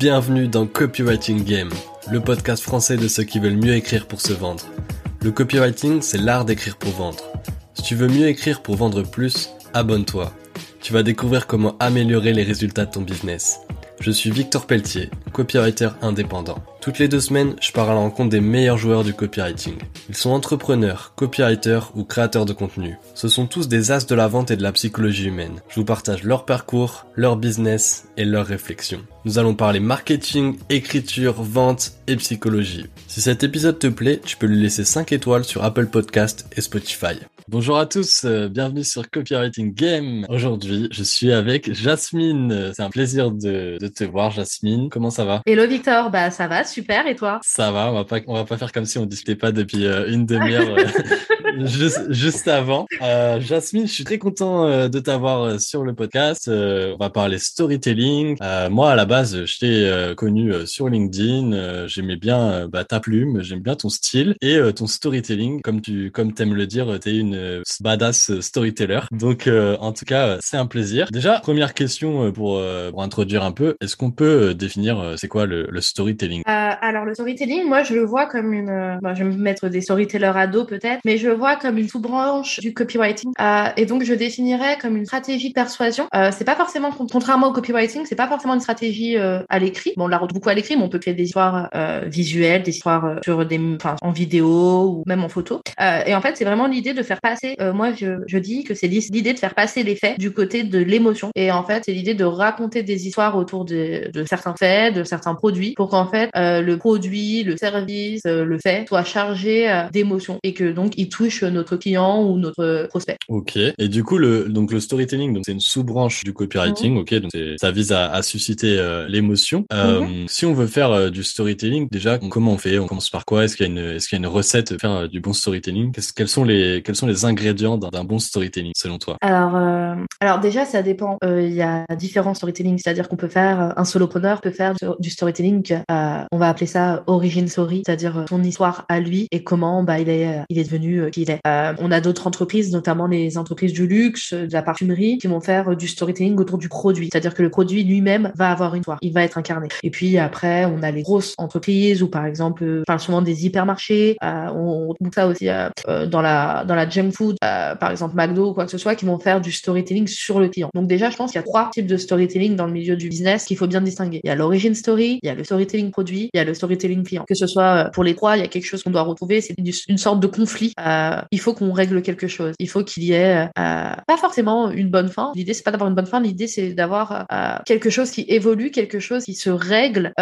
Bienvenue dans Copywriting Game, le podcast français de ceux qui veulent mieux écrire pour se vendre. Le copywriting, c'est l'art d'écrire pour vendre. Si tu veux mieux écrire pour vendre plus, abonne-toi. Tu vas découvrir comment améliorer les résultats de ton business. Je suis Victor Pelletier, copywriter indépendant. Toutes les deux semaines, je pars à la rencontre des meilleurs joueurs du copywriting. Ils sont entrepreneurs, copywriters ou créateurs de contenu. Ce sont tous des as de la vente et de la psychologie humaine. Je vous partage leur parcours, leur business et leurs réflexions. Nous allons parler marketing, écriture, vente et psychologie. Si cet épisode te plaît, tu peux lui laisser 5 étoiles sur Apple Podcast et Spotify. Bonjour à tous, euh, bienvenue sur Copywriting Game. Aujourd'hui, je suis avec Jasmine. C'est un plaisir de, de, te voir, Jasmine. Comment ça va? Hello Victor, bah ça va, super. Et toi? Ça va. On va pas, on va pas faire comme si on discutait pas depuis euh, une demi-heure euh, juste, avant. Euh, Jasmine, je suis très content de t'avoir sur le podcast. on va parler storytelling. moi, à la base, je t'ai connu sur LinkedIn. J'aimais bien bah, ta plume, j'aime bien ton style et ton storytelling, comme tu, comme t'aimes le dire, t'es une badass storyteller. Donc, euh, en tout cas, c'est un plaisir. Déjà, première question euh, pour, euh, pour introduire un peu. Est-ce qu'on peut définir c'est quoi le, storytelling? Alors, le storytelling, moi, je le vois comme une. Bon, je vais me mettre des storytellers à dos peut-être, mais je vois comme une sous-branche du copywriting. et donc, je définirais comme une stratégie de persuasion. c'est pas forcément, contrairement au copywriting, c'est pas forcément une stratégie à l'écrit. Bon, on la retrouve beaucoup à l'écrit, mais on peut créer des histoires visuelles, des histoires sur des, en vidéo ou même en photo. et en fait, c'est vraiment l'idée de faire passer, euh, moi je, je, dis que c'est l'idée de faire passer les faits du côté de l'émotion. Et en fait, c'est l'idée de raconter des histoires autour de, de certains faits, de certains produits, pour qu'en fait euh, le produit, le service, euh, le fait soit chargé euh, d'émotions et que donc il touche notre client ou notre prospect. Ok. Et du coup, le donc le storytelling, donc c'est une sous-branche du copywriting. Mhm. Ok? Donc ça vise à, à susciter l'émotion. Mhm. Si on veut faire du storytelling, déjà comment on fait? On commence par quoi? Est-ce qu'il y a une est-ce qu'il y a une recette de faire du bon storytelling? Quels sont les quels sont les ingrédients d'un bon storytelling selon toi? Alors, euh, alors déjà, ça dépend. Euh, il y a différents storytelling, c'est-à-dire qu'on peut faire euh, un solopreneur peut faire du storytelling. on va appeler ça origin story, c'est-à-dire son histoire à lui et comment bah, il est il est devenu qui il est. on a d'autres entreprises, notamment les entreprises du luxe, de la parfumerie, qui vont faire du storytelling autour du produit, c'est-à-dire que le produit lui-même va avoir une histoire, il va être incarné. Et puis après, on a les grosses entreprises ou par exemple, enfin souvent des hypermarchés. on, on ça aussi dans la dans la junk food, euh, par exemple McDo ou quoi que ce soit, qui vont faire du storytelling sur le client. Donc déjà, je pense qu'il y a trois types de storytelling dans le milieu du business qu'il faut bien distinguer. Il y a l'origin story, il y a le storytelling produit, il y a le storytelling client. Que ce soit euh, pour les trois, il y a quelque chose qu'on doit retrouver, c'est une sorte de conflit. Euh, il faut qu'on règle quelque chose. Il faut qu'il y ait pas forcément une bonne fin. L'idée c'est pas d'avoir une bonne fin, l'idée c'est d'avoir quelque chose qui évolue, quelque chose qui se règle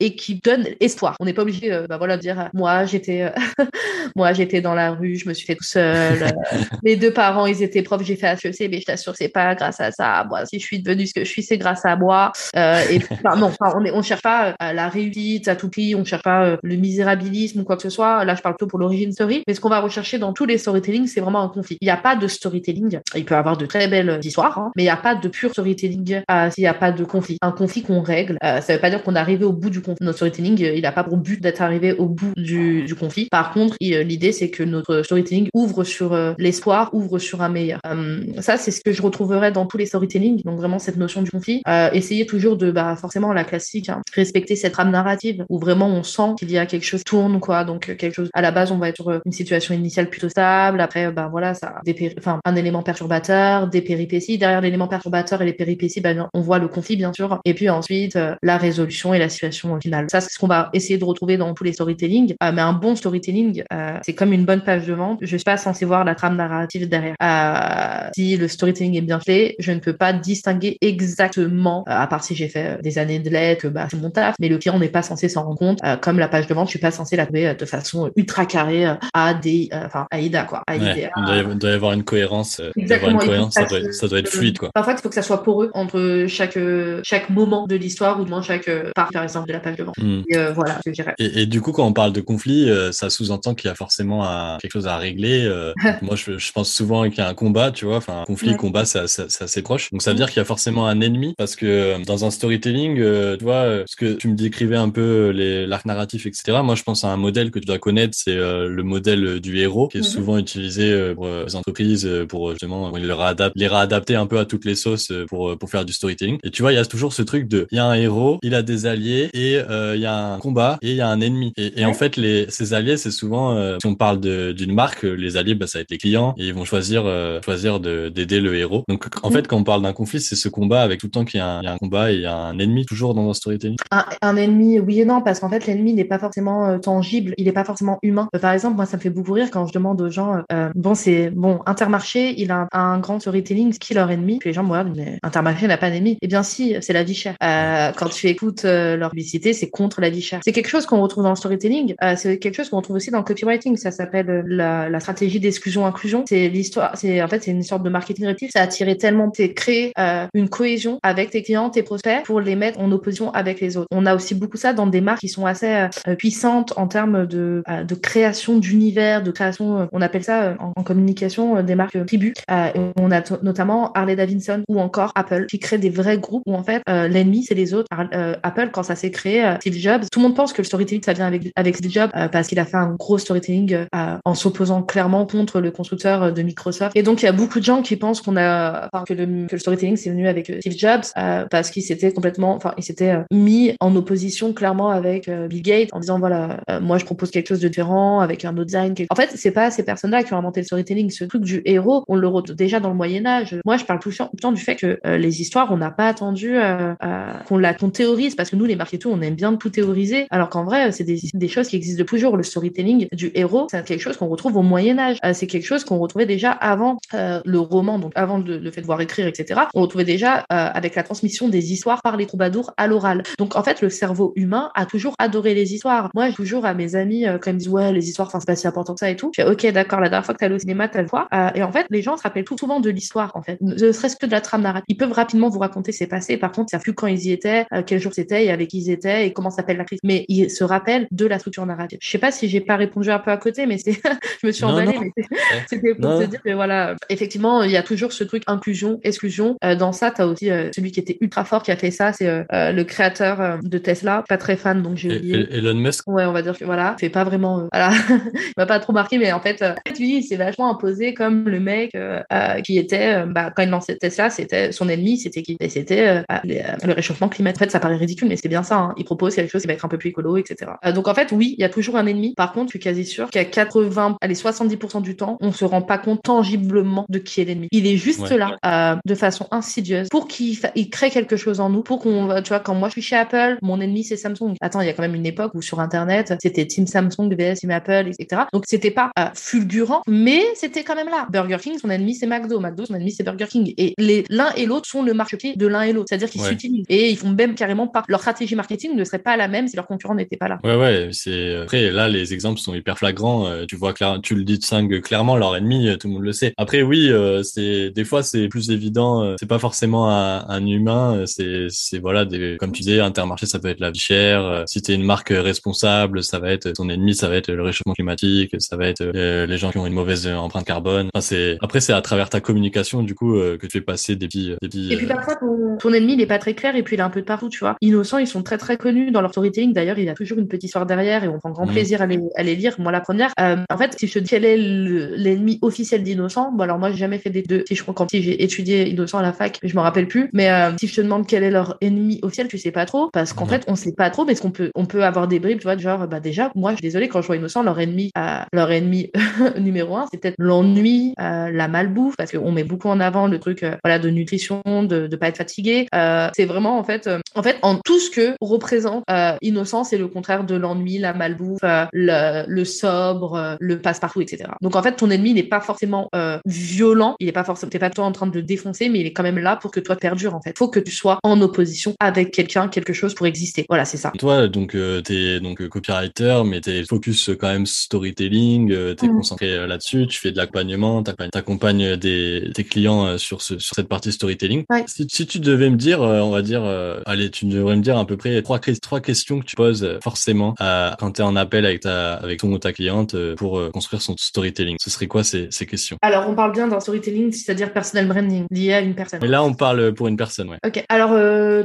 et qui donne espoir. On n'est pas obligé, bah voilà, de dire moi j'étais, moi j'étais dans la rue, je me suis fait tout seul. mes deux parents, ils étaient profs, j'ai fait HEC, mais je t'assure, c'est pas grâce à ça. Moi, si je suis devenue ce que je suis, c'est grâce à moi. Euh, et enfin, non, enfin, on, est, on cherche pas euh, la réussite à tout prix, on cherche pas euh, le misérabilisme ou quoi que ce soit. Là, je parle plutôt pour l'origine story. Mais ce qu'on va rechercher dans tous les storytelling, c'est vraiment un conflit. Il n'y a pas de storytelling. Il peut y avoir de très belles histoires, hein, mais il n'y a pas de pur storytelling euh, s'il n'y a pas de conflit. Un conflit qu'on règle, euh, ça veut pas dire qu'on est arrivé au bout du conflit. Notre storytelling, il n'a pas pour but d'être arrivé au bout du, conflit. Par contre, l'idée, c'est que notre storytelling ouvre sur l'espoir, ouvre sur un meilleur. Euh, ça, c'est ce que je retrouverais dans tous les storytelling. Donc vraiment cette notion du conflit. Euh, essayer toujours de, bah, forcément la classique, hein, respecter cette rame narrative où vraiment on sent qu'il y a quelque chose qui tourne, quoi. Donc quelque chose. À la base, on va être sur une situation initiale plutôt stable. Après, bah voilà, ça, des enfin un élément perturbateur, des péripéties. Derrière l'élément perturbateur et les péripéties, bah, on voit le conflit bien sûr. Et puis ensuite euh, la résolution et la situation finale. Ça, c'est ce qu'on va essayer de retrouver dans tous les storytelling. mais un bon storytelling, c'est comme une bonne page de vente. Je suis pas censé voir la trame narrative derrière. Euh, si le storytelling est bien fait, je ne peux pas distinguer exactement, euh, à part si j'ai fait euh, des années de lettres, bah, c'est mon taf, mais le client n'est pas censé s'en rendre compte. comme la page de vente, je suis pas censé la trouver de façon ultra carrée à des, enfin, à IDA, quoi. À il, doit y avoir une cohérence. Exactement. Une cohérence ça, doit, ça, doit, être fluide, quoi. Parfois, il faut que ça soit poreux entre chaque, chaque moment de l'histoire ou moins chaque part, par exemple, de la page de vente. Hmm. Et, voilà, je dirais. Et, et, du coup, quand on parle de conflit, ça sous-entend qu'il y a forcément quelque chose à régler. moi, je, je pense souvent qu'il y a un combat, tu vois, enfin conflit, combat, c'est assez proche. Donc ça veut dire qu'il y a forcément un ennemi parce que euh, dans un storytelling, euh, tu vois, euh, ce que tu me décrivais un peu peu l'arc narratif, etc. Moi, je pense à un modèle que tu dois connaître, c'est le modèle du héros, qui est mhm. souvent utilisé pour les entreprises, pour justement les réadapter, les réadapter un peu à toutes les sauces pour pour faire du storytelling. Et tu vois, il y a toujours ce truc de, il y a un héros, il a des alliés et il y a un combat et il y a un ennemi. Et, et en fait, les ces alliés, c'est souvent, si on parle d'une marque, les alliés, bah, ça va être les clients et ils vont choisir choisir d'aider le héros. Donc en mhm. fait, quand on parle d'un conflit, c'est ce combat avec tout le temps qu'il y, a un combat et il y a un ennemi toujours dans un storytelling. Un, ennemi, oui et non, parce qu'en fait, l'ennemi n'est pas forcément euh, tangible, il n'est pas forcément humain. Euh, par exemple, moi, ça me fait beaucoup rire quand je demande aux gens, euh, bon, c'est bon, Intermarché, il a un, grand storytelling, qui est leur ennemi Puis les gens me regardent, mais Intermarché n'a pas d'ennemi. Eh bien, si, c'est la vie chère. quand tu écoutes leur publicité, c'est contre la vie chère. C'est quelque chose qu'on retrouve dans le storytelling. c'est quelque chose qu'on retrouve aussi dans le copywriting. Ça s'appelle la, la, stratégie d'exclusion-inclusion. C'est l'histoire. C'est en fait, c'est une sorte de marketing réactif. Ça a attiré tellement, c'est créer une cohésion avec tes clients, tes prospects, pour les mettre en opposition avec les autres. On a aussi beaucoup ça dans des marques qui sont assez euh, puissantes en termes de, euh, de création d'univers, de création, euh, on appelle ça en, communication des marques tribus. on a notamment Harley Davidson ou encore Apple qui créent des vrais groupes où en fait l'ennemi c'est les autres. Apple quand ça s'est créé, Steve Jobs, tout le monde pense que le storytelling ça vient avec, avec Steve Jobs parce qu'il a fait un gros storytelling en s'opposant clairement contre le constructeur de Microsoft. Et donc il y a beaucoup de gens qui pensent qu'on a que, le, que le storytelling c'est venu avec Steve Jobs parce qu'il s'était complètement, enfin, il s'était euh, mis en opposition clairement avec euh, Bill Gates en disant voilà, euh, moi je propose quelque chose de différent avec un autre design. En fait, c'est pas ces personnes-là qui ont inventé le storytelling. Ce truc du héros, on le retrouve déjà dans le Moyen Âge. Moi, je parle tout le temps du fait que les histoires, on n'a pas attendu qu'on la qu'on théorise parce que nous, les marketeurs, on aime bien tout théoriser, alors qu'en vrai, c'est des, des, choses qui existent depuis toujours. Le storytelling du héros, c'est quelque chose qu'on retrouve au Moyen Âge. c'est quelque chose qu'on retrouvait déjà avant le roman, donc avant le, fait de voir écrire, etc. On retrouvait déjà avec la transmission des histoires par les troubadours à l'oral. Donc en fait, le cerveau humain a toujours adoré les histoires. Moi, toujours à mes amis euh, quand ils me disent ouais, les histoires, enfin c'est pas si important que ça et tout. Je fais ok, d'accord. La dernière fois que t'es allé au cinéma, t'as le fois. Euh, et en fait, les gens se rappellent tout souvent de l'histoire en fait, ne serait-ce que de la trame narrative. Ils peuvent rapidement vous raconter ce qui s'est passé. Par contre, ça plus quand ils y étaient, euh, quel jour c'était et avec qui ils étaient et comment s'appelle la crise. Mais ils se rappellent de la structure narrative. Je sais pas si j'ai pas répondu un peu à côté, mais c'est, je me suis emballée. C'était pour te dire que voilà, effectivement, il y a toujours ce truc inclusion, exclusion. dans ça, t'as aussi celui qui était ultra fort qui a fait ça, c'est euh, euh, le créateur euh, de Tesla, pas très fan, donc j'ai oublié. Elon Musk. Ouais, on va dire que voilà, fait pas vraiment, voilà, il m'a pas trop marqué, mais en fait, lui, il s'est vachement imposé comme le mec qui était, bah, quand il lançait Tesla, c'était son ennemi, c'était qui? C'était le réchauffement climatique. En fait, ça paraît ridicule, mais c'est bien ça. Hein. Il propose quelque chose qui va être un peu plus écolo, etc. donc en fait, oui, il y a toujours un ennemi. Par contre, je suis quasi sûr qu'à 80, allez, 70% du temps, on se rend pas compte tangiblement de qui est l'ennemi. Il est juste là, de façon insidieuse, pour qu'il crée quelque chose en nous, pour qu'on, tu vois, quand moi je suis chez Apple, mon ennemi c'est Samsung. Attends, il y a quand même une époque où sur Internet, c'était Team Samsung vs Apple, etc. Donc c'était pas euh, fulgurant, mais c'était quand même là. Burger King, son ennemi c'est McDo. McDo, son ennemi c'est Burger King. Et les l'un et l'autre sont le marché de l'un et l'autre. C'est-à-dire qu'ils s'utilisent. Et ils font même carrément pas. Leur stratégie marketing ne serait pas la même si leur concurrent n'était pas là. Ouais, ouais. C'est après là les exemples sont hyper flagrants. Euh, tu vois clair, tu le distingues clairement leur ennemi, euh, tout le monde le sait. Après oui, c'est des fois c'est plus évident. c'est pas forcément un, un humain. C'est c'est voilà des comme tu disais Intermarché ça peut être la vie chère euh, si t'es une marque responsable ça va être ton ennemi ça va être le réchauffement climatique ça va être euh, les gens qui ont une mauvaise empreinte carbone. Enfin, c'est après c'est à travers ta communication du coup euh, que tu fais passer des petits, des petits et puis parfois ton, ennemi il est pas très clair et puis il est un peu de partout tu vois. Innocent ils sont très très connus dans leur storytelling. D'ailleurs il y a toujours une petite histoire derrière et on prend grand mmh. plaisir à les, à les lire. Moi la première en fait si je te dis quel est l'ennemi officiel d'innocent bon alors moi j'ai jamais fait des deux. Si je crois quand j'ai étudié innocent à la fac je me rappelle plus. Mais si je te demande quel est leur ennemi officiel tu sais pas trop. Parce qu'en fait on sait pas trop mais ce qu'on peut on peut avoir des bribes tu vois genre bah déjà moi je suis désolée quand je vois innocent leur ennemi euh, leur ennemi numéro un c'est peut-être l'ennui euh, la malbouffe parce qu'on met beaucoup en avant le truc euh, voilà de nutrition de de pas être fatigué c'est vraiment en fait en fait en tout ce que représente innocent c'est le contraire de l'ennui la malbouffe le, le sobre le passe-partout etc donc en fait ton ennemi n'est pas forcément violent il est pas forcément t'es pas toi en train de le défoncer mais il est quand même là pour que toi perdures en fait faut que tu sois en opposition avec quelqu'un, quelque chose pour exister. Voilà, c'est ça. Toi, donc, euh, tu es donc euh, copywriter, mais tu es focus euh, quand même storytelling, tu es mm. concentré là-dessus, tu fais de l'accompagnement, tu accompagnes des, tes clients sur, ce, sur cette partie storytelling. Si, si, tu devais me dire, on va dire, allez, tu devrais me dire à peu près trois, trois questions que tu poses forcément à, quand tu es en appel avec, ta, avec ton ou ta cliente pour construire son storytelling. Ce serait quoi ces, ces questions? Alors, on parle bien d'un storytelling, c'est-à-dire personal branding, lié à une personne. Mais là, on parle pour une personne, ouais. Ok. Alors,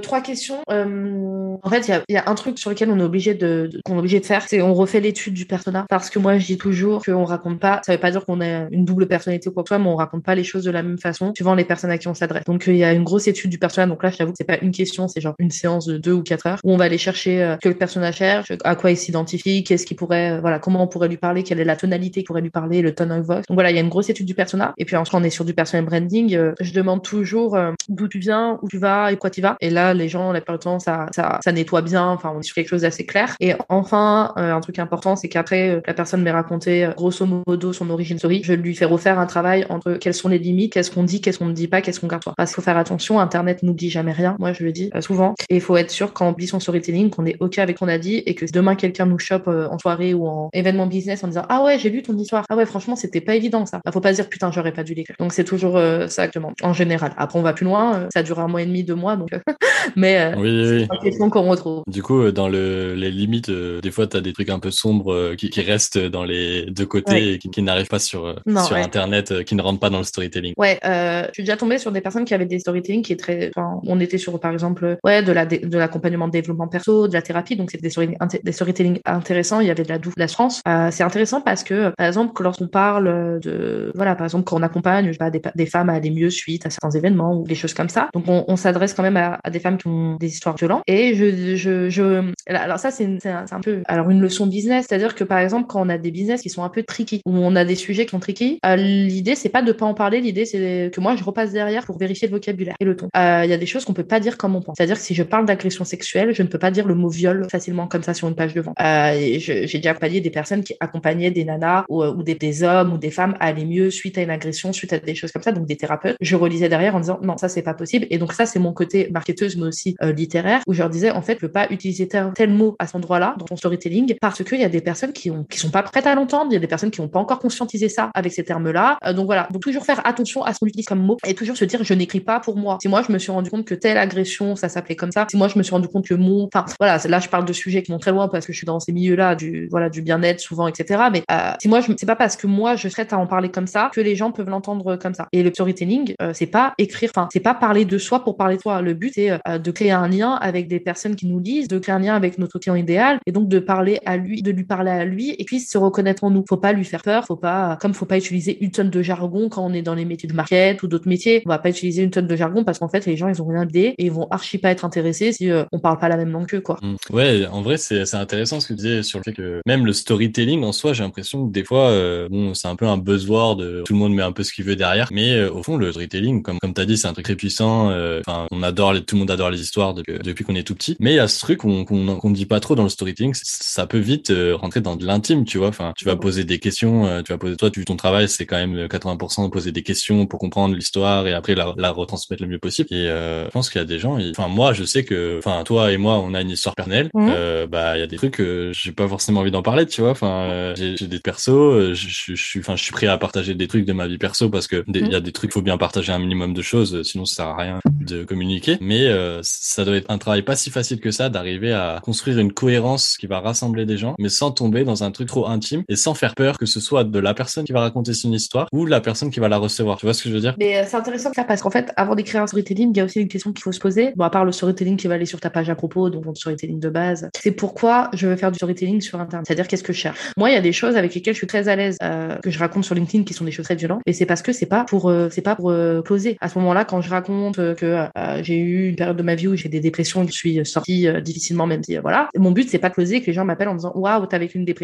trois questions. Euh, en fait, il y a, un truc sur lequel on est obligé de, qu'on est obligé de faire, c'est on refait l'étude du Parce que moi, je dis toujours qu'on raconte pas, ça veut pas dire qu'on a une double personnalité ou quoi que ce soit, mais on raconte pas les choses de la même façon suivant les personnes à qui on s'adresse. Donc, il y a une grosse étude du persona. Donc là, je t'avoue que c'est pas une question, c'est genre une séance de deux ou quatre heures où on va aller chercher euh, que le personnage cherche, à quoi il s'identifie, qu'est-ce qui pourrait, euh, voilà, comment on pourrait lui parler, quelle est la tonalité qui pourrait lui parler, le tone of voice. Donc voilà, il y a une grosse étude du persona. Et puis ensuite, on est sur du personal branding. Euh, je demande toujours d'où tu viens, où tu vas et quoi tu vas. Et là, les gens, la plupart du temps, ça, ça, ça nettoie bien. Enfin, on est sur quelque chose d'assez clair. Et enfin, un truc important, c'est qu'après, la personne m'ait raconté grosso modo son origine story. Je lui fais refaire un travail entre quelles sont les limites, qu'est-ce qu'on dit, qu'est-ce qu'on ne dit pas, qu'est-ce qu'on garde. Parce qu'il faut faire attention, Internet nous dit jamais rien. Moi, je le dis souvent. Et il faut être sûr quand on lit son storytelling, qu'on est OK avec ce qu'on a dit et que demain quelqu'un nous chope euh, en soirée ou en événement business en disant Ah ouais, j'ai lu ton histoire. Ah ouais, franchement, c'était pas évident ça. Bah, faut pas se dire Putain, j'aurais pas dû l'écrire. Donc c'est toujours euh, ça actuellement, en général. Après, on va plus loin. Euh, ça dure un mois et demi, deux mois. Donc, mais oui, c'est une question qu'on retrouve. Du coup, dans le, les limites, des fois, tu as des trucs un peu sombres qui, qui, restent dans les deux côtés et qui, qui n'arrivent pas sur, sur Internet, qui ne rentrent pas dans le storytelling. Ouais, je suis déjà tombée sur des personnes qui avaient des storytelling qui est très. Enfin, on était sur, par exemple, ouais, de la de l'accompagnement de développement perso, de la thérapie. Donc, c'était des, des storytelling intéressants. Il y avait de la douce, de la France. Euh, c'est intéressant parce que, par exemple, lorsqu'on parle de, voilà, par exemple, quand on accompagne pas, des, des, femmes à aller mieux suite à certains événements ou des choses comme ça. Donc, on, on s'adresse quand même à, à, des femmes qui ont des histoires violentes. Et je, je, je alors ça, c'est un, un, peu, alors une leçon business, c'est-à-dire que, par exemple, quand on a des business qui sont un peu tricky, où on a des sujets qui sont tricky, euh, l'idée, c'est pas de pas en parler. L'idée, c'est que moi, je repasse derrière pour vérifier le vocabulaire et le ton. Euh, il y a des choses qu'on peut pas dire comme on pense. C'est-à-dire que si je parle d'agression sexuelle, je ne peux pas dire le mot viol facilement comme ça sur une page de vente. Euh, j'ai déjà accompagné des personnes qui accompagnaient des nanas ou, ou des, hommes ou des femmes à aller mieux suite à une agression, suite à des choses comme ça, donc des thérapeutes. Je relisais derrière en disant non, ça c'est pas possible. Et donc ça c'est mon côté marketeuse mais aussi euh, littéraire où je leur disais en fait je veux pas utiliser tel, tel mot à cet endroit-là dans ton storytelling parce qu'il y a des personnes qui ont qui sont pas prêtes à l'entendre, il y a des personnes qui n'ont pas encore conscientisé ça avec ces termes-là. Euh, donc voilà, donc toujours faire attention à ce qu'on utilise comme mot et toujours se dire je n'écris pas pour moi. Si moi je me suis rendu compte que telle agression ça s'appelait comme ça, si moi je me suis rendu compte que mon, enfin voilà, là je parle de sujets qui vont très loin parce que je suis dans ces milieux-là du voilà du bien-être souvent, etc. Mais euh, si moi je, c'est pas parce que moi je serais à en parler comme ça que les gens peuvent l'entendre comme ça. Et le storytelling, euh, c'est pas écrire, enfin c'est pas parler de soi pour parler de soi. Le but c'est euh, de créer un lien avec des personnes qui nous lisent, de créer un lien avec notre client idéal et donc de parler à lui, de lui parler à et puis se reconnaître en nous. Faut pas lui faire peur, faut pas comme faut pas utiliser une tonne de jargon quand on est dans les métiers de market ou d'autres métiers. On va pas utiliser une tonne de jargon parce qu'en fait les gens ils ont rien idée et ils vont archi pas être intéressés si on parle pas la même langue qu'eux quoi. Mmh. Ouais, en vrai c'est intéressant ce que tu disais sur le fait que même le storytelling en soi, j'ai l'impression que des fois, euh, bon, c'est un peu un buzzword, tout le monde met un peu ce qu'il veut derrière, mais euh, au fond, le storytelling, comme comme t'as dit, c'est un truc très puissant. Euh, enfin, on adore, les, tout le monde adore les histoires depuis, qu'on est tout petit, mais il y a ce truc qu'on qu'on qu'on dit pas trop dans le storytelling, ça peut vite rentrer dans de l'intime, tu vois. Enfin, tu vas poser des questions, tu vas poser toi, tu, ton travail, c'est quand même 80% de poser des questions pour comprendre l'histoire et après la, la retransmettre le mieux possible. Et je pense qu'il y a des gens, enfin moi, je sais que, enfin toi et moi, on a une histoire personnelle. Mmh. bah, il y a des trucs que j'ai pas forcément envie d'en parler, tu vois. Enfin, euh, j'ai des persos, euh, je, suis, enfin, je suis prêt à partager des trucs de ma vie perso parce que il y a des trucs, faut bien partager un minimum de choses, sinon ça sert à rien de communiquer. Mais euh, ça doit être un travail pas si facile que ça d'arriver à construire une cohérence qui va rassembler des gens, mais sans tomber dans un truc trop intime et sans faire peur que ce soit de la personne qui va raconter son histoire ou de la personne qui va la recevoir. Tu vois ce que je veux dire? Mais c'est intéressant ça parce qu'en fait, avant d'écrire un storytelling, il y a aussi une question qu'il faut se poser. Bon, à part le storytelling qui va aller sur ta page à propos, donc ton storytelling de base, c'est pourquoi je veux faire du storytelling sur Internet? C'est-à-dire qu'est-ce que je cherche? Moi, il y a des choses avec lesquelles je suis très à l'aise euh, que je raconte sur LinkedIn qui sont des choses très violentes, et c'est parce que c'est pas pour euh, c'est pas pour euh, closer. À ce moment-là, quand je raconte euh, que euh, j'ai eu une période de ma vie où j'ai des dépressions, que je suis sortie difficilement, même si voilà, mon but c'est pas de closer que les gens m'appellent en disant waouh t'as vécu une dépression,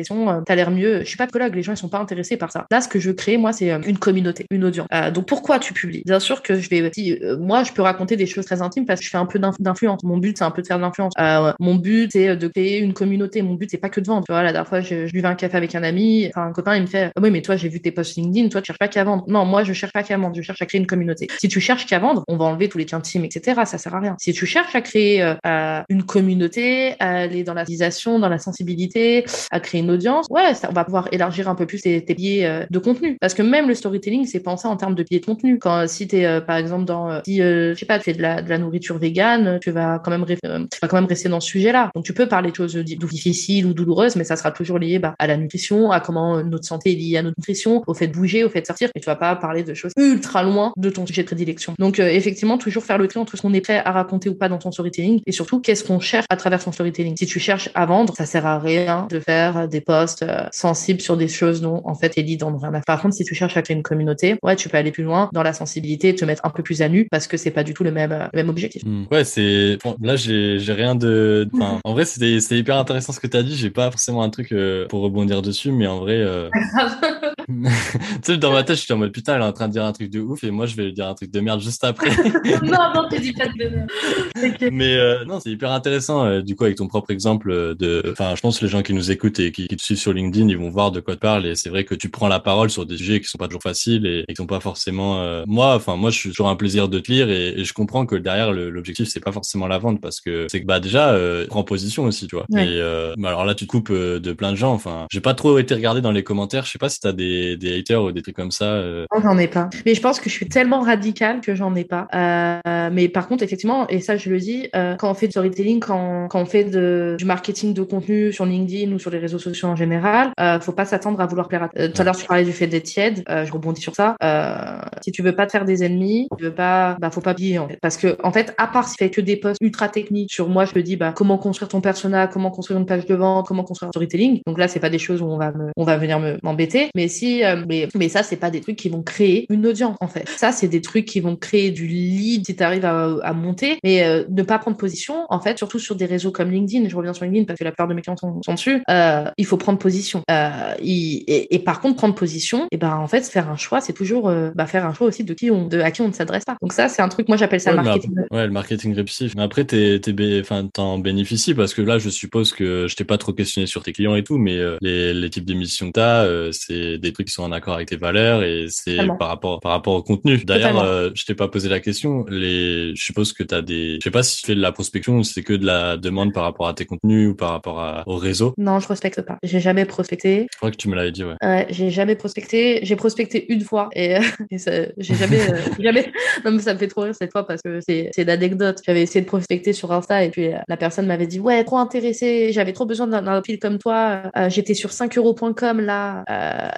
t'as l'air mieux. Je suis pas psychologue, les gens ils sont pas intéressés par ça. Là, ce que je crée moi, c'est une communauté, une audience. donc pourquoi tu publies? Bien sûr que je vais, si, moi je peux raconter des choses très intimes parce que je fais un peu d'influence. Mon but c'est un peu de faire de l'influence. mon but c'est de créer une communauté. Mon but c'est pas que de vendre. Tu vois, la dernière fois je, je buvais un café avec un ami, enfin un copain il me fait oui mais toi j'ai vu tes posts LinkedIn, toi tu cherches pas qu'à vendre. Non moi je cherche pas qu'à vendre, je cherche à créer une communauté. Si tu cherches qu'à vendre, on va enlever tous les teams, etc. Ça sert à rien. Si tu cherches à créer euh, une communauté, à aller dans la dans la sensibilité, à créer une audience, ouais, on va pouvoir élargir un peu plus tes, tes pieds euh, de contenu. Parce que même le storytelling, c'est pensé en termes de pieds de contenu. Quand si t'es euh, par exemple dans, euh, si je sais pas, tu fais de la, nourriture végane, tu vas quand même, tu vas quand même rester dans ce sujet-là. Donc tu peux parler de choses difficiles ou douloureuses, mais ça sera toujours lié bah, à la nutrition, à comment notre santé est liée à notre nutrition, au fait de bouger, au fait de sortir. Mais tu vas pas parler de choses ultra loin de ton sujet de prédilection. Donc effectivement, toujours faire le tri entre ce qu'on est prêt à raconter ou pas dans ton storytelling et surtout qu'est-ce qu'on cherche à travers son storytelling. Si tu cherches à vendre, ça sert à rien de faire des posts euh, sensibles sur des choses dont en fait tes leads en ont rien à Par contre, si tu cherches à créer une communauté, ouais, tu peux aller plus loin dans la sensibilité et te mettre un peu plus à nu parce que c'est pas du tout le même, le même objectif. Hmm. Ouais, c'est là j'ai rien de. Enfin, en vrai, c'était hyper intéressant ce que tu as dit. J'ai pas forcément un truc euh, pour rebondir dessus, mais en vrai. Euh... tu sais, dans ma tête, je suis en mode putain, elle est en train de dire un truc de ouf et moi je vais lui dire un truc de merde juste après. non, non, tu dis pas de merde. Mais euh, non, c'est hyper intéressant euh, du coup avec ton propre exemple euh, de. Enfin, je pense que les gens qui nous écoutent et qui, qui, te suivent sur LinkedIn, ils vont voir de quoi tu parles et c'est vrai que tu prends la parole sur des sujets qui sont pas toujours faciles et, qui sont pas forcément. Moi, enfin, moi, je suis toujours un plaisir de te lire et, je comprends que derrière l'objectif c'est pas forcément la vente parce que c'est que bah déjà euh, prends position aussi, tu vois. Et alors là, tu te coupes de plein de gens. Enfin, j'ai pas trop été regardé dans les commentaires. Je sais pas si t'as des, des haters ou des trucs comme ça. Non, j'en ai pas. Mais je pense que je suis tellement radicale que j'en ai pas. mais par contre, effectivement, et ça je le dis, quand on fait du storytelling, quand, quand on fait de, du marketing de contenu sur LinkedIn ou sur les réseaux sociaux en général, euh, faut pas s'attendre à vouloir plaire à. Euh, tout à l'heure, tu parlais du fait d'être tiède. Euh, je rebondis sur ça. Euh, si tu veux pas te faire des ennemis, tu veux pas, bah faut pas piller en fait. Parce que en fait, à part si tu fais que des posts ultra techniques sur moi, je te dis bah comment construire ton persona, comment construire une page de vente, comment construire un storytelling. Donc là, c'est pas des choses où on va me, on va venir m'embêter. mais si, mais, mais ça, c'est pas des trucs qui vont créer une audience en fait. Ça, c'est des trucs qui vont créer du lead si tu arrives à, à monter, mais ne pas prendre position en fait, surtout sur des réseaux comme LinkedIn, je reviens sur LinkedIn parce que la plupart de mes clients sont, dessus, euh, il faut prendre position. Euh, et, par contre, prendre position, et ben en fait, faire un choix, c'est toujours euh, bah, faire un choix aussi de qui on, de à qui on ne s'adresse pas. Donc ça, c'est un truc, moi j'appelle ça le marketing. ouais, le marketing répétitif. Mais après, t'es, t'es, enfin, t'en bénéficies parce que là, je suppose que je t'ai pas trop questionné sur tes clients et tout, mais les, les, types d'émissions que t'as, c'est des trucs qui sont en accord avec tes valeurs et c'est par rapport par rapport au contenu. D'ailleurs, je t'ai pas posé la question. Les, je suppose que t'as des, je sais pas si tu fais de la prospection ou c'est que de la demande par rapport à tes contenus ou par rapport au réseau Non, je prospecte pas. J'ai jamais prospecté. Je crois que tu me l'avais dit, ouais. Ouais, j'ai jamais prospecté. J'ai prospecté une fois et, j'ai jamais, euh, jamais. Non, mais ça me fait trop rire cette fois parce que c'est, c'est d'anecdote. J'avais essayé de prospecter sur Insta et puis euh, la personne m'avait dit ouais, trop intéressé. J'avais trop besoin d'un fil comme toi. Euh, j'étais sur 5euros.com là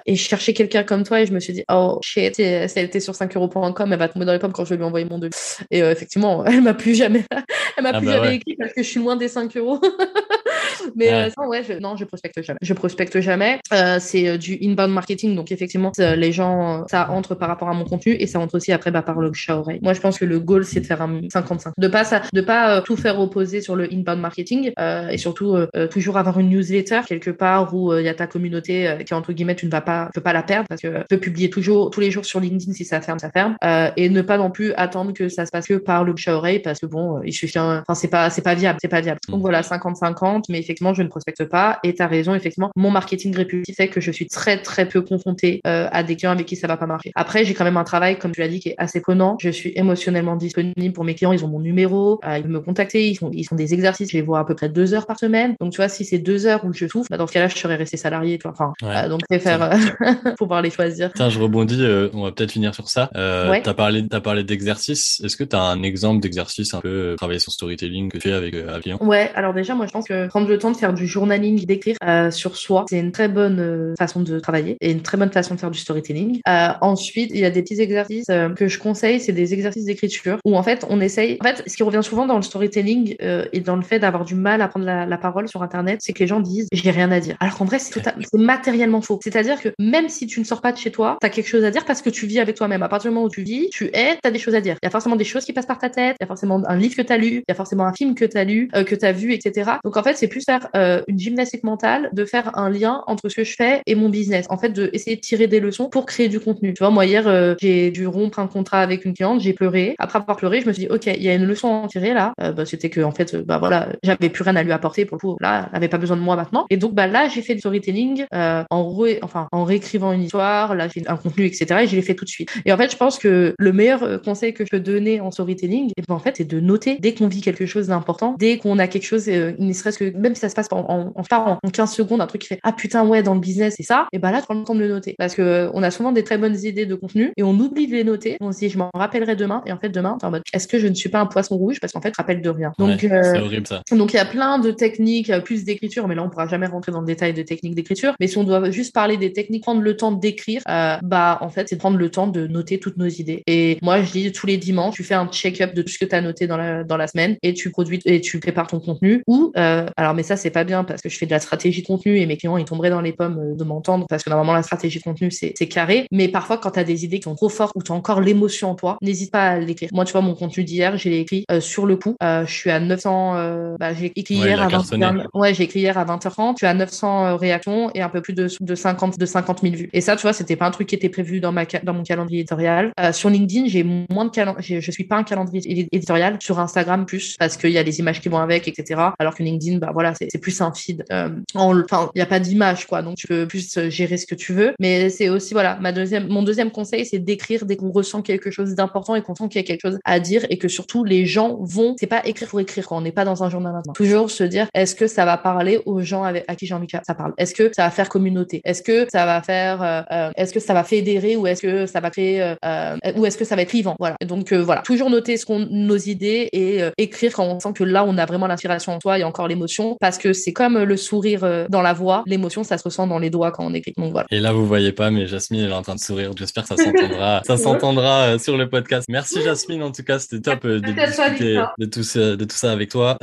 et je cherchais quelqu'un comme toi et je me suis dit oh shit, si elle était sur 5euros.com, elle va tomber dans les pommes quand je vais lui envoyer mon devis. Et effectivement, elle m'a plus jamais, elle m'a ah plus bah jamais écrit parce que je suis loin des 5 euros. Mais ouais. Euh, ouais, je, non, je prospecte jamais. Je prospecte jamais. Euh, c'est euh, du inbound marketing, donc effectivement, les gens, ça entre par rapport à mon contenu et ça entre aussi après bah, par le chat oreille. Moi, je pense que le goal, c'est de faire un 55. De pas ça, de pas tout faire opposer sur le inbound marketing et surtout toujours avoir une newsletter quelque part où il y a ta communauté qui entre guillemets tu ne vas pas, tu peux pas la perdre parce que tu peux publier toujours tous les jours sur LinkedIn si ça ferme, ça ferme et ne pas non plus attendre que ça se passe que par le oreille parce que bon, il suffit, enfin c'est pas, c'est pas viable, c'est pas viable. Donc voilà, 50-50, mais effectivement, je ne prospecte pas. Et tu as raison, effectivement, mon marketing répulsif fait que je suis très, très peu confrontée euh, à des clients avec qui ça va pas marcher. Après, j'ai quand même un travail, comme tu l'as dit, qui est assez prenant. Je suis émotionnellement disponible pour mes clients. Ils ont mon numéro, euh, ils peuvent me contacter, ils font, ils font des exercices. Je les vois à peu près deux heures par semaine. Donc, tu vois, si c'est deux heures où je souffre, bah, dans ce cas-là, je serais resté salarié. Tu vois. Enfin, euh, donc, préfère pouvoir les choisir. Tiens, je rebondis. on va peut-être finir sur ça. Ouais. Tu as parlé, as parlé d'exercice. Est-ce que tu as un exemple d'exercice un peu travailler sur storytelling que tu fais avec Avion Ouais, alors déjà, moi, je pense que prendre le temps de faire du journaling, d'écrire euh, sur soi, c'est une très bonne euh, façon de travailler et une très bonne façon de faire du storytelling. Euh, ensuite, il y a des petits exercices que je conseille, c'est des exercices d'écriture où en fait on essaye. En fait, ce qui revient souvent dans le storytelling et dans le fait d'avoir du mal à prendre la, parole sur Internet, c'est que les gens disent j'ai rien à dire. Alors qu'en vrai, c'est matériellement faux. C'est-à-dire que même si tu ne sors pas de chez toi, tu as quelque chose à dire parce que tu vis avec toi-même. À partir du moment où tu vis, tu es, tu as des choses à dire. Il y a forcément des choses qui passent par ta tête, il y a forcément un livre que tu as lu, il y a forcément un film que tu as lu, que tu as vu, etc. Donc en fait, c'est plus faire une gymnastique mentale de faire un lien entre ce que je fais et mon business. En fait, de essayer de tirer des leçons pour créer du contenu. Tu vois, moi hier, euh, j'ai dû rompre un contrat avec une cliente, j'ai pleuré. Après avoir pleuré, je me suis dit, ok, il y a une leçon à en tirer là. Euh, bah, c'était que en fait, euh, bah voilà, j'avais plus rien à lui apporter pour le coup. Là, elle avait pas besoin de moi maintenant. Et donc bah là, j'ai fait du storytelling en re... enfin en réécrivant une histoire, là j'ai un contenu, etc. Et je l'ai fait tout de suite. Et en fait, je pense que le meilleur conseil que je peux donner en storytelling, eh ben, en fait, c'est de noter dès qu'on vit quelque chose d'important, dès qu'on a quelque chose, ne serait-ce que même ça se passe en, en, en, en 15 secondes, un truc qui fait ah putain ouais dans le business c'est ça, et bah là tu prends le temps de le noter parce que on a souvent des très bonnes idées de contenu et on oublie de les noter. On se dit je m'en rappellerai demain et en fait demain en mode est-ce que je ne suis pas un poisson rouge? Parce qu'en fait je rappelle de rien. Donc c'est horrible ça. Donc il y a plein de techniques, plus d'écriture, mais là on pourra jamais rentrer dans le détail de techniques d'écriture. Mais si on doit juste parler des techniques, prendre le temps d'écrire, euh, bah en fait c'est prendre le temps de noter toutes nos idées. Et moi je dis tous les dimanches, tu fais un check-up de tout ce que tu as noté dans la, dans la semaine et tu produis et tu prépares ton contenu. Ou euh, alors mais ça c'est pas bien parce que je fais de la stratégie contenu et mes clients ils tomberaient dans les pommes euh, de m'entendre parce que normalement la stratégie contenu c'est carré. Mais parfois quand tu as des idées qui sont trop fortes ou tu as encore l'émotion en toi, n'hésite pas à l'écrire. Moi tu vois mon contenu d'hier, j'ai écrit sur le coup. je suis à 900, bah, j'ai écrit hier à 20 Ouais, j'ai écrit hier à 20h30. Tu as 900 réactions et un peu plus de, de 50 de 50 000 vues. Et ça, tu vois, c'était pas un truc qui était prévu dans ma dans mon calendrier éditorial. Euh, sur LinkedIn, j'ai moins de calendrier. Je suis pas un calendrier éditorial. Sur Instagram, plus parce qu'il y a les images qui vont avec, etc. Alors que LinkedIn, bah voilà, c'est plus un feed. Euh, enfin, il y a pas d'image, quoi. Donc tu peux plus euh, gérer ce que tu veux. Mais c'est aussi voilà, ma deuxième, mon deuxième conseil, c'est d'écrire dès qu'on ressent quelque chose d'important et qu'on sent qu'il y a quelque chose à dire et que surtout les gens vont. C'est pas écrire pour écrire quand on n'est pas dans un journal maintenant. Toujours se dire, est-ce que ça va parler aux gens avec, à qui j'ai envie que ça parle? Est-ce que ça va faire communauté? Est-ce que ça va faire, euh, euh, est-ce que ça va fédérer ou est-ce que ça va créer, euh, ou est-ce que ça va être vivant? Voilà. donc voilà, toujours noter ce qu'on, nos idées et écrire quand on sent que là on a vraiment l'inspiration en soi et encore l'émotion, parce que c'est comme le sourire dans la voix, l'émotion ça se ressent dans les doigts quand on écrit. Donc voilà. Et là vous voyez pas, mais Jasmine elle est en train de sourire. J'espère que ça s'entendra, ça s'entendra sur le podcast. Merci Jasmine, en tout cas c'était top de discuter de tout, ça, de tout ça avec toi.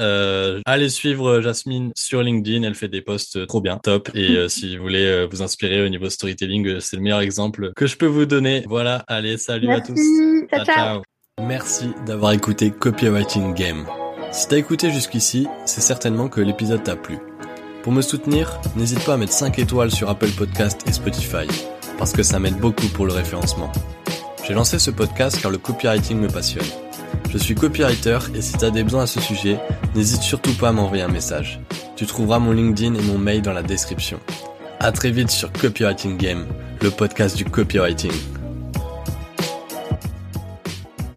allez suivre Jasmine sur LinkedIn, elle fait des posts trop bien, top. Et euh, si vous voulez euh, vous inspirer au niveau storytelling, euh, c'est le meilleur exemple que je peux vous donner. Voilà, allez, salut à tous. Ciao, ciao. Merci d'avoir écouté Copywriting Game. Si t'as écouté jusqu'ici, c'est certainement que l'épisode t'a plu. Pour me soutenir, n'hésite pas à mettre 5 étoiles sur Apple Podcast et Spotify, parce que ça m'aide beaucoup pour le référencement. J'ai lancé ce podcast car le copywriting me passionne. Je suis copywriter et si tu as des besoins à ce sujet, n'hésite surtout pas à m'envoyer un message. Tu trouveras mon LinkedIn et mon mail dans la description. À très vite sur Copywriting Game, le podcast du copywriting.